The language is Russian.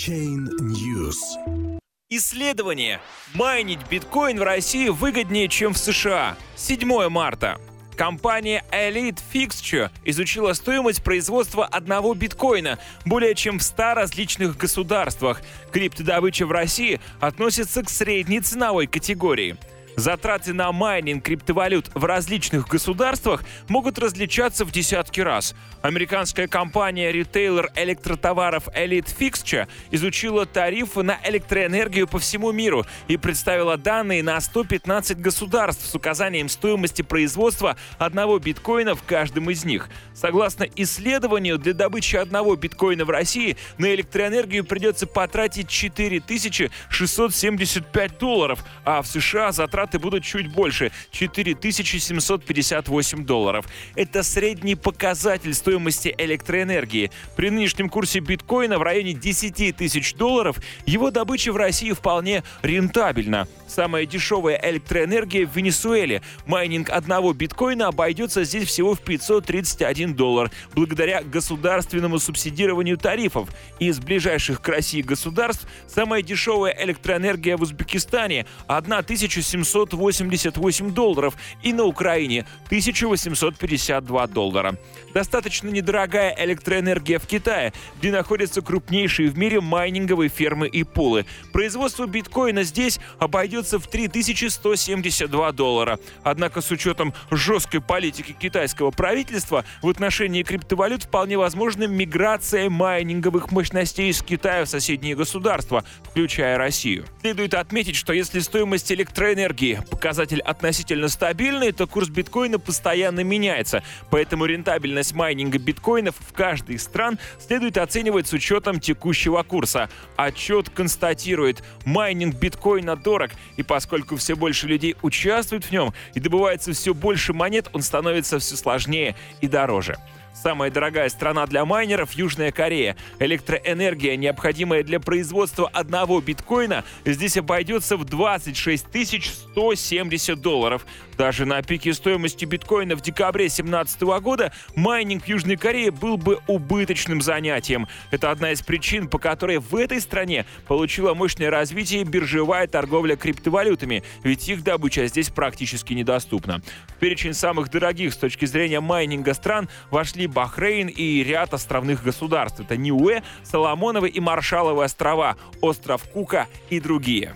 Chain News. Исследование. Майнить биткоин в России выгоднее, чем в США. 7 марта. Компания Elite Fixture изучила стоимость производства одного биткоина более чем в 100 различных государствах. Криптодобыча в России относится к средней ценовой категории. Затраты на майнинг криптовалют в различных государствах могут различаться в десятки раз. Американская компания-ритейлер электротоваров Elite Fixture изучила тарифы на электроэнергию по всему миру и представила данные на 115 государств с указанием стоимости производства одного биткоина в каждом из них. Согласно исследованию, для добычи одного биткоина в России на электроэнергию придется потратить 4675 долларов, а в США затраты затраты будут чуть больше – 4758 долларов. Это средний показатель стоимости электроэнергии. При нынешнем курсе биткоина в районе 10 тысяч долларов его добыча в России вполне рентабельна. Самая дешевая электроэнергия в Венесуэле. Майнинг одного биткоина обойдется здесь всего в 531 доллар, благодаря государственному субсидированию тарифов. Из ближайших к России государств самая дешевая электроэнергия в Узбекистане – 1700 788 долларов и на Украине 1852 доллара. Достаточно недорогая электроэнергия в Китае, где находятся крупнейшие в мире майнинговые фермы и пулы. Производство биткоина здесь обойдется в 3172 доллара. Однако с учетом жесткой политики китайского правительства в отношении криптовалют вполне возможна миграция майнинговых мощностей из Китая в соседние государства, включая Россию. Следует отметить, что если стоимость электроэнергии показатель относительно стабильный, то курс биткоина постоянно меняется. Поэтому рентабельность майнинга биткоинов в каждой из стран следует оценивать с учетом текущего курса. Отчет констатирует, майнинг биткоина дорог, и поскольку все больше людей участвуют в нем и добывается все больше монет, он становится все сложнее и дороже. Самая дорогая страна для майнеров – Южная Корея. Электроэнергия, необходимая для производства одного биткоина, здесь обойдется в 26 170 долларов. Даже на пике стоимости биткоина в декабре 2017 года майнинг Южной Корее был бы убыточным занятием. Это одна из причин, по которой в этой стране получила мощное развитие биржевая торговля криптовалютами, ведь их добыча здесь практически недоступна. В перечень самых дорогих с точки зрения майнинга стран вошли Бахрейн и ряд островных государств. Это Ниуэ, Соломоновы и Маршаловы острова, остров Кука и другие.